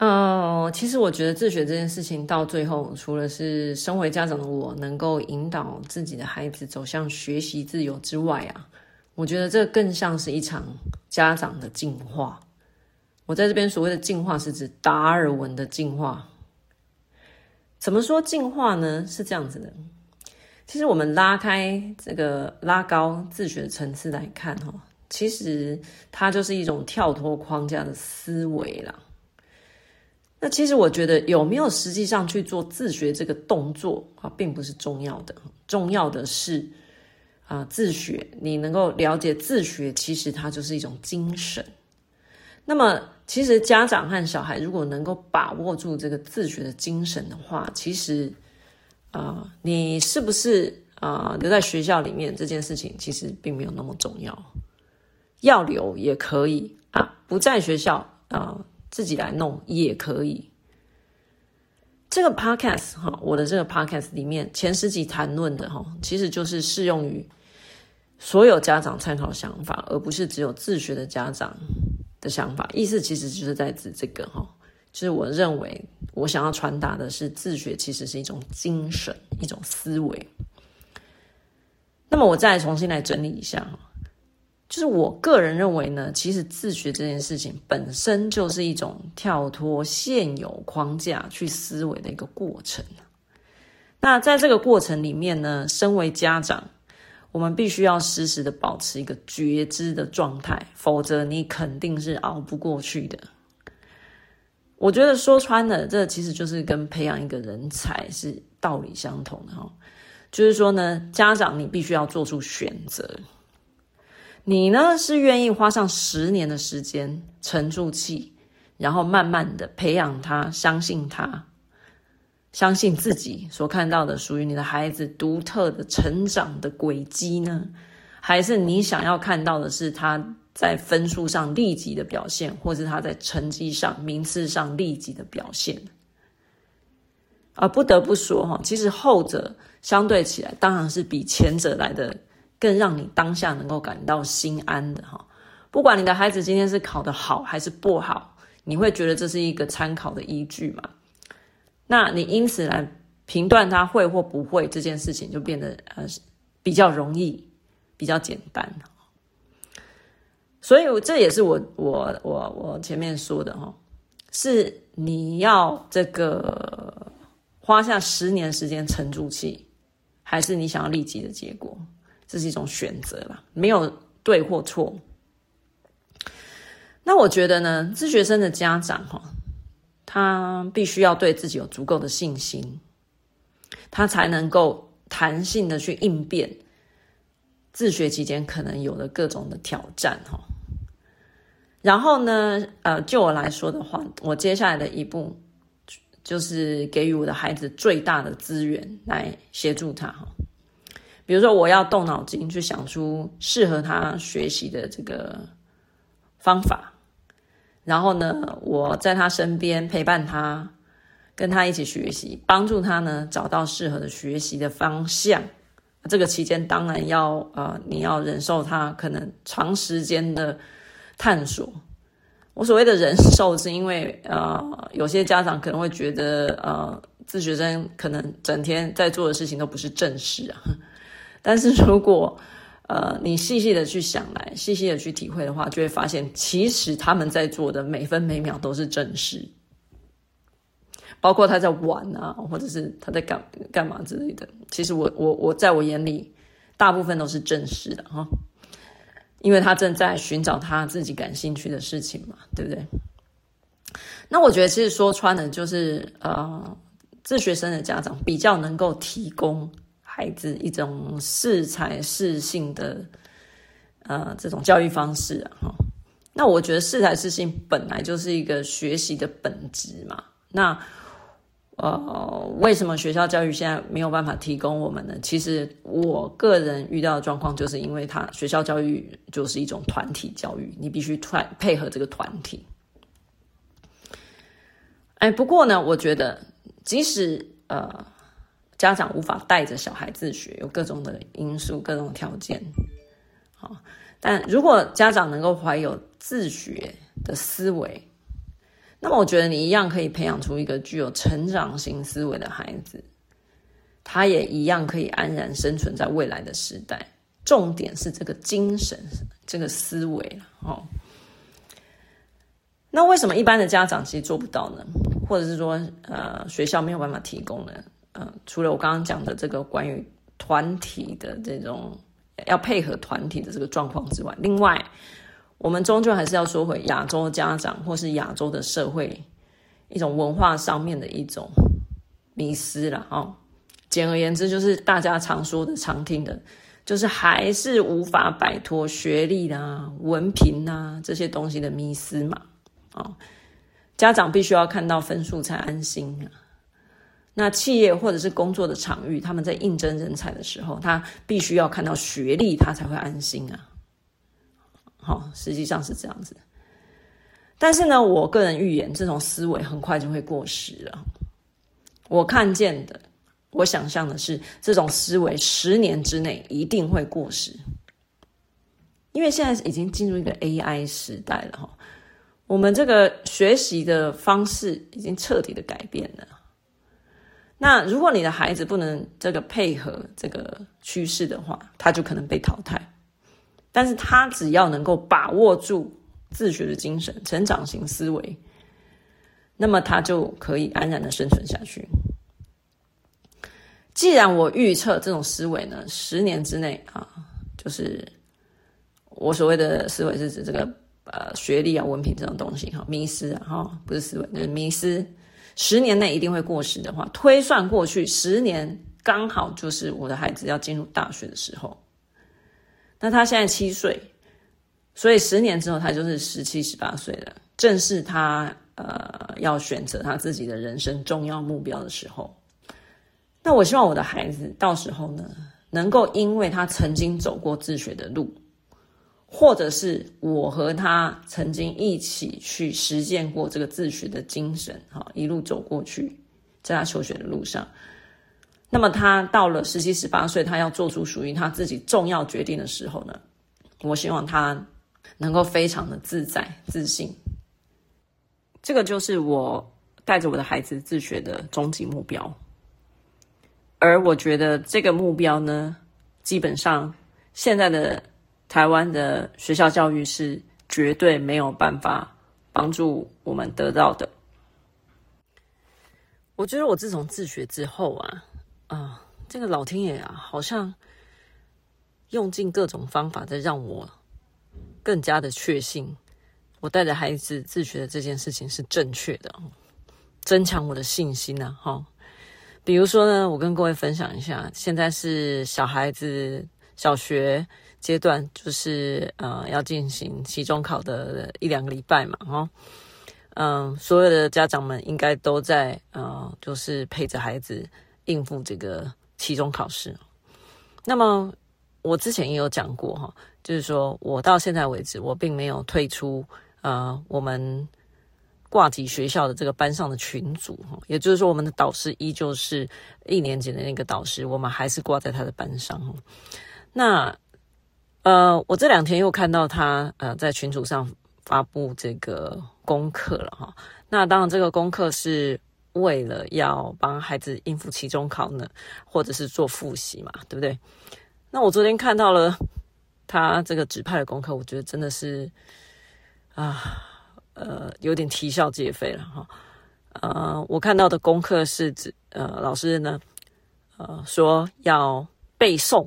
呃，其实我觉得自学这件事情到最后，除了是身为家长的我能够引导自己的孩子走向学习自由之外啊，我觉得这更像是一场家长的进化。我在这边所谓的进化，是指达尔文的进化。怎么说进化呢？是这样子的，其实我们拉开这个拉高自学层次来看，哈，其实它就是一种跳脱框架的思维啦。那其实我觉得有没有实际上去做自学这个动作啊，并不是重要的，重要的是啊，自学你能够了解自学，其实它就是一种精神。那么，其实家长和小孩如果能够把握住这个自学的精神的话，其实啊，你是不是啊留在学校里面这件事情，其实并没有那么重要。要留也可以啊，不在学校啊。自己来弄也可以。这个 podcast 哈，我的这个 podcast 里面前十集谈论的哈，其实就是适用于所有家长参考想法，而不是只有自学的家长的想法。意思其实就是在指这个哈，就是我认为我想要传达的是，自学其实是一种精神，一种思维。那么我再重新来整理一下哈。就是我个人认为呢，其实自学这件事情本身就是一种跳脱现有框架去思维的一个过程。那在这个过程里面呢，身为家长，我们必须要时时的保持一个觉知的状态，否则你肯定是熬不过去的。我觉得说穿了，这其实就是跟培养一个人才是道理相同的哈。就是说呢，家长你必须要做出选择。你呢，是愿意花上十年的时间沉住气，然后慢慢的培养他，相信他，相信自己所看到的属于你的孩子独特的成长的轨迹呢？还是你想要看到的是他在分数上立即的表现，或是他在成绩上、名次上立即的表现？而不得不说哈，其实后者相对起来，当然是比前者来的。更让你当下能够感到心安的哈，不管你的孩子今天是考得好还是不好，你会觉得这是一个参考的依据嘛？那你因此来评断他会或不会这件事情，就变得呃比较容易，比较简单。所以这也是我我我我前面说的哈，是你要这个花下十年时间沉住气，还是你想要立即的结果？这是一种选择啦，没有对或错。那我觉得呢，自学生的家长哈，他必须要对自己有足够的信心，他才能够弹性的去应变自学期间可能有的各种的挑战哈。然后呢，呃，就我来说的话，我接下来的一步就是给予我的孩子最大的资源来协助他哈。比如说，我要动脑筋去想出适合他学习的这个方法，然后呢，我在他身边陪伴他，跟他一起学习，帮助他呢找到适合的学习的方向。这个期间当然要呃，你要忍受他可能长时间的探索。我所谓的忍受，是因为呃，有些家长可能会觉得呃，自学生可能整天在做的事情都不是正事啊。但是如果，呃，你细细的去想来，细细的去体会的话，就会发现，其实他们在做的每分每秒都是正事，包括他在玩啊，或者是他在干干嘛之类的。其实我我我在我眼里，大部分都是正事的哈，因为他正在寻找他自己感兴趣的事情嘛，对不对？那我觉得，其实说穿了，就是呃，自学生的家长比较能够提供。孩子一种适才适性的呃这种教育方式啊，哈，那我觉得适才适性本来就是一个学习的本质嘛。那呃，为什么学校教育现在没有办法提供我们呢？其实我个人遇到的状况，就是因为他学校教育就是一种团体教育，你必须团配合这个团体。哎，不过呢，我觉得即使呃。家长无法带着小孩自学，有各种的因素、各种条件，好。但如果家长能够怀有自学的思维，那么我觉得你一样可以培养出一个具有成长型思维的孩子，他也一样可以安然生存在未来的时代。重点是这个精神，这个思维哦。那为什么一般的家长其实做不到呢？或者是说，呃，学校没有办法提供呢？呃，除了我刚刚讲的这个关于团体的这种要配合团体的这个状况之外，另外，我们终究还是要说回亚洲家长或是亚洲的社会一种文化上面的一种迷思了哦。简而言之，就是大家常说的、常听的，就是还是无法摆脱学历啊、文凭啊这些东西的迷思嘛。哦，家长必须要看到分数才安心啊。那企业或者是工作的场域，他们在应征人才的时候，他必须要看到学历，他才会安心啊。好，哦，实际上是这样子。但是呢，我个人预言，这种思维很快就会过时了。我看见的，我想象的是，这种思维十年之内一定会过时，因为现在已经进入一个 AI 时代了哈。我们这个学习的方式已经彻底的改变了。那如果你的孩子不能这个配合这个趋势的话，他就可能被淘汰。但是他只要能够把握住自学的精神、成长型思维，那么他就可以安然的生存下去。既然我预测这种思维呢，十年之内啊，就是我所谓的思维是指这个。呃，学历啊、文凭这种东西哈，迷失啊哈，不是思维，就是迷失。十年内一定会过时的话，推算过去十年刚好就是我的孩子要进入大学的时候。那他现在七岁，所以十年之后他就是十七、十八岁了，正是他呃要选择他自己的人生重要目标的时候。那我希望我的孩子到时候呢，能够因为他曾经走过自学的路。或者是我和他曾经一起去实践过这个自学的精神，哈，一路走过去，在他求学的路上。那么他到了十七、十八岁，他要做出属于他自己重要决定的时候呢，我希望他能够非常的自在、自信。这个就是我带着我的孩子自学的终极目标。而我觉得这个目标呢，基本上现在的。台湾的学校教育是绝对没有办法帮助我们得到的。我觉得我自从自学之后啊，啊，这个老天爷啊，好像用尽各种方法在让我更加的确信，我带着孩子自学的这件事情是正确的，增强我的信心呢。哈，比如说呢，我跟各位分享一下，现在是小孩子小学。阶段就是呃要进行期中考的一两个礼拜嘛，哈，嗯，所有的家长们应该都在呃，就是陪着孩子应付这个期中考试。那么我之前也有讲过哈，就是说我到现在为止，我并没有退出呃我们挂级学校的这个班上的群组，也就是说我们的导师依旧是一年级的那个导师，我们还是挂在他的班上。那呃，我这两天又看到他呃在群组上发布这个功课了哈。那当然，这个功课是为了要帮孩子应付期中考呢，或者是做复习嘛，对不对？那我昨天看到了他这个指派的功课，我觉得真的是啊，呃，有点啼笑皆非了哈。呃，我看到的功课是指呃，老师呢，呃，说要背诵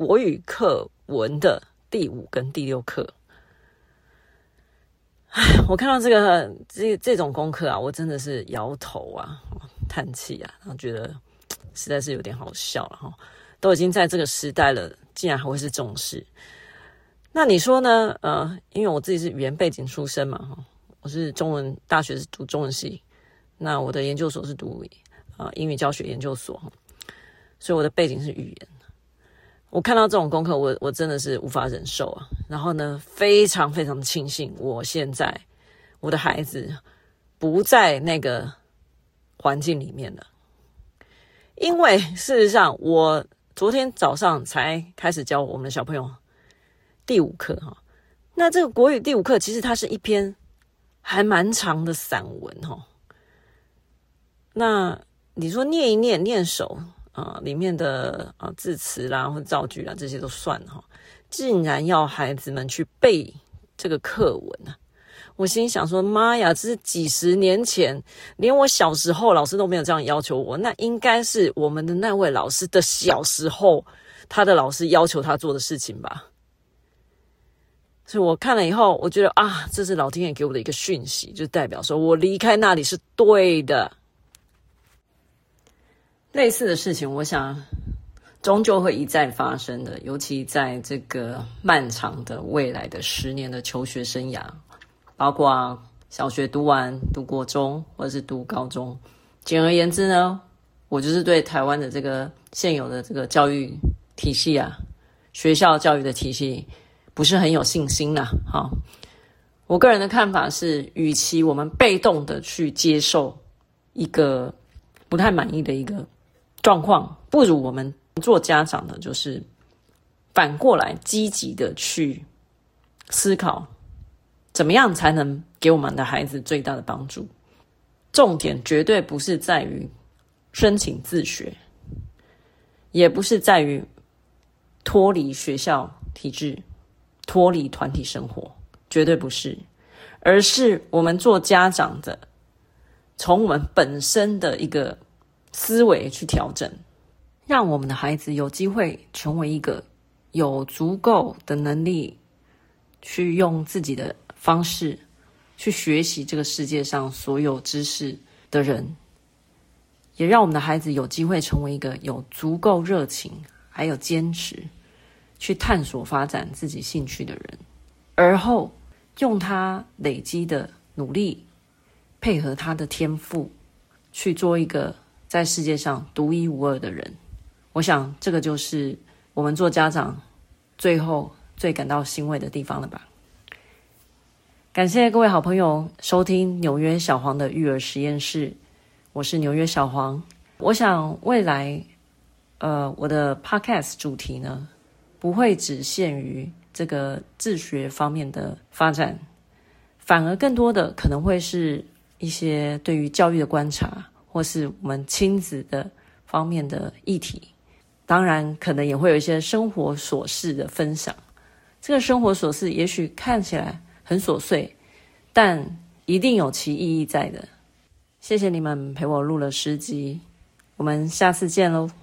国语课。文的第五跟第六课，哎，我看到这个这这种功课啊，我真的是摇头啊，叹气啊，然后觉得实在是有点好笑了哈。都已经在这个时代了，竟然还会是重视。那你说呢？呃，因为我自己是语言背景出身嘛，哈，我是中文大学是读中文系，那我的研究所是读啊、英语教学研究所，所以我的背景是语言。我看到这种功课，我我真的是无法忍受啊！然后呢，非常非常庆幸，我现在我的孩子不在那个环境里面了，因为事实上，我昨天早上才开始教我们的小朋友第五课哈。那这个国语第五课，其实它是一篇还蛮长的散文哈。那你说念一念念熟啊，里面的啊字词啦或者造句啦这些都算了哈，竟然要孩子们去背这个课文啊！我心想说：妈呀，这是几十年前，连我小时候老师都没有这样要求我，那应该是我们的那位老师的小时候，他的老师要求他做的事情吧。所以我看了以后，我觉得啊，这是老天爷给我的一个讯息，就代表说我离开那里是对的。类似的事情，我想终究会一再发生的，尤其在这个漫长的未来的十年的求学生涯。包括小学读完、读国中或者是读高中，简而言之呢，我就是对台湾的这个现有的这个教育体系啊，学校教育的体系不是很有信心呐。哈，我个人的看法是，与其我们被动的去接受一个不太满意的一个状况，不如我们做家长的，就是反过来积极的去思考。怎么样才能给我们的孩子最大的帮助？重点绝对不是在于申请自学，也不是在于脱离学校体制、脱离团体生活，绝对不是，而是我们做家长的，从我们本身的一个思维去调整，让我们的孩子有机会成为一个有足够的能力去用自己的。方式去学习这个世界上所有知识的人，也让我们的孩子有机会成为一个有足够热情还有坚持去探索发展自己兴趣的人，而后用他累积的努力配合他的天赋去做一个在世界上独一无二的人。我想这个就是我们做家长最后最感到欣慰的地方了吧。感谢各位好朋友收听纽约小黄的育儿实验室，我是纽约小黄。我想未来，呃，我的 podcast 主题呢，不会只限于这个自学方面的发展，反而更多的可能会是一些对于教育的观察，或是我们亲子的方面的议题。当然，可能也会有一些生活琐事的分享。这个生活琐事，也许看起来。很琐碎，但一定有其意义在的。谢谢你们陪我录了十集，我们下次见喽。